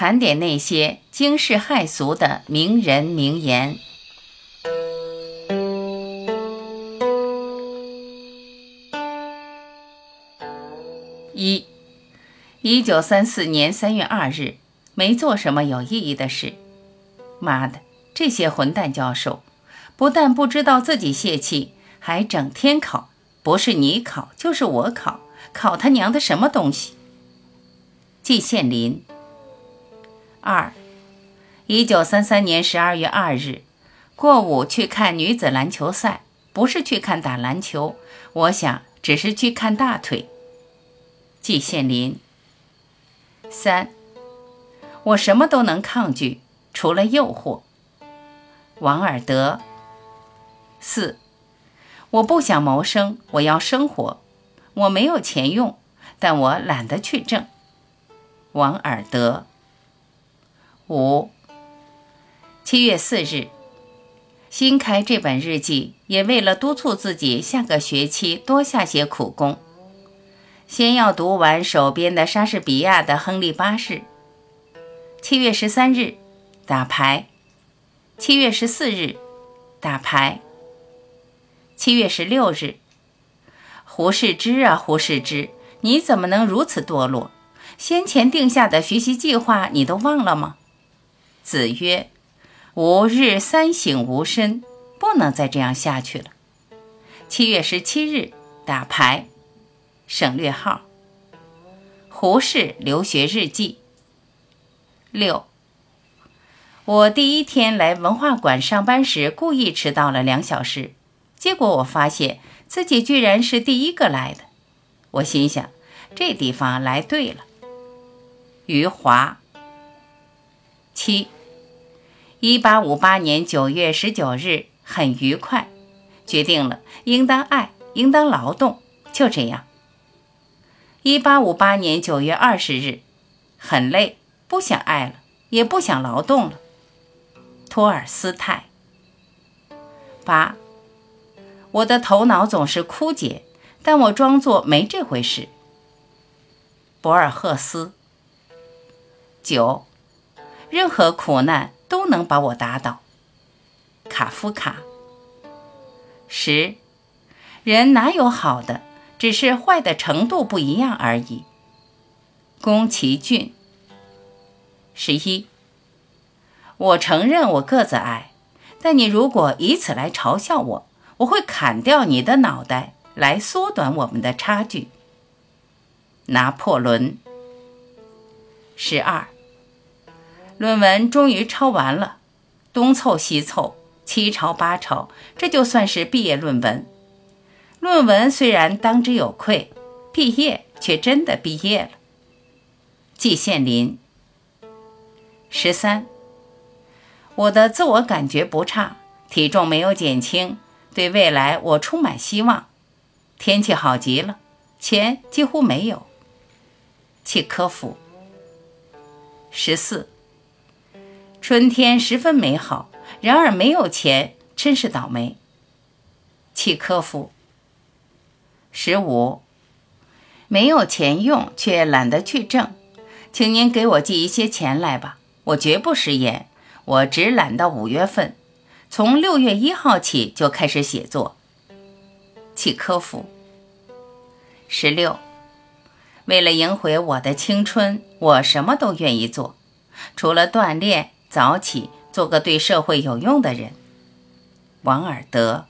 盘点那些惊世骇俗的名人名言。一，一九三四年三月二日，没做什么有意义的事。妈的，这些混蛋教授，不但不知道自己泄气，还整天考，不是你考就是我考，考他娘的什么东西！季羡林。二，一九三三年十二月二日，过午去看女子篮球赛，不是去看打篮球，我想只是去看大腿。季羡林。三，我什么都能抗拒，除了诱惑。王尔德。四，我不想谋生，我要生活，我没有钱用，但我懒得去挣。王尔德。五，七月四日，新开这本日记，也为了督促自己下个学期多下些苦功。先要读完手边的莎士比亚的《亨利八世》。七月十三日，打牌。七月十四日，打牌。七月十六日，胡适之啊，胡适之，你怎么能如此堕落？先前定下的学习计划，你都忘了吗？子曰：“吾日三省吾身，不能再这样下去了。”七月十七日，打牌，省略号。胡适留学日记。六，我第一天来文化馆上班时，故意迟到了两小时，结果我发现自己居然是第一个来的。我心想，这地方来对了。余华。七。一八五八年九月十九日，很愉快，决定了应当爱，应当劳动，就这样。一八五八年九月二十日，很累，不想爱了，也不想劳动了。托尔斯泰。八，我的头脑总是枯竭，但我装作没这回事。博尔赫斯。九，任何苦难。都能把我打倒。卡夫卡。十，人哪有好的，只是坏的程度不一样而已。宫崎骏。十一，我承认我个子矮，但你如果以此来嘲笑我，我会砍掉你的脑袋来缩短我们的差距。拿破仑。十二。论文终于抄完了，东凑西凑，七抄八抄，这就算是毕业论文。论文虽然当之有愧，毕业却真的毕业了。季羡林。十三，我的自我感觉不差，体重没有减轻，对未来我充满希望。天气好极了，钱几乎没有。契科夫。十四。春天十分美好，然而没有钱，真是倒霉。契科夫。十五，没有钱用，却懒得去挣，请您给我寄一些钱来吧。我绝不食言，我只懒到五月份，从六月一号起就开始写作。契科夫。十六，为了赢回我的青春，我什么都愿意做，除了锻炼。早起，做个对社会有用的人。王尔德。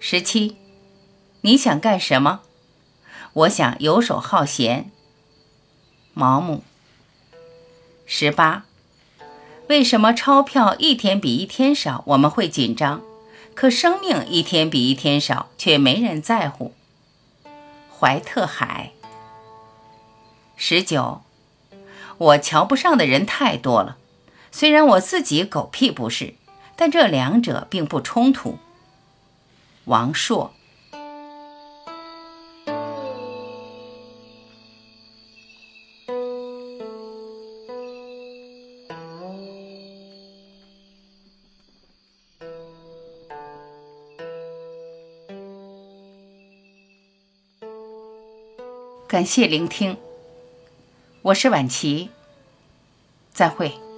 十七，你想干什么？我想游手好闲。毛姆。十八，为什么钞票一天比一天少，我们会紧张？可生命一天比一天少，却没人在乎。怀特海。十九。我瞧不上的人太多了，虽然我自己狗屁不是，但这两者并不冲突。王朔。感谢聆听。我是婉琪。再会。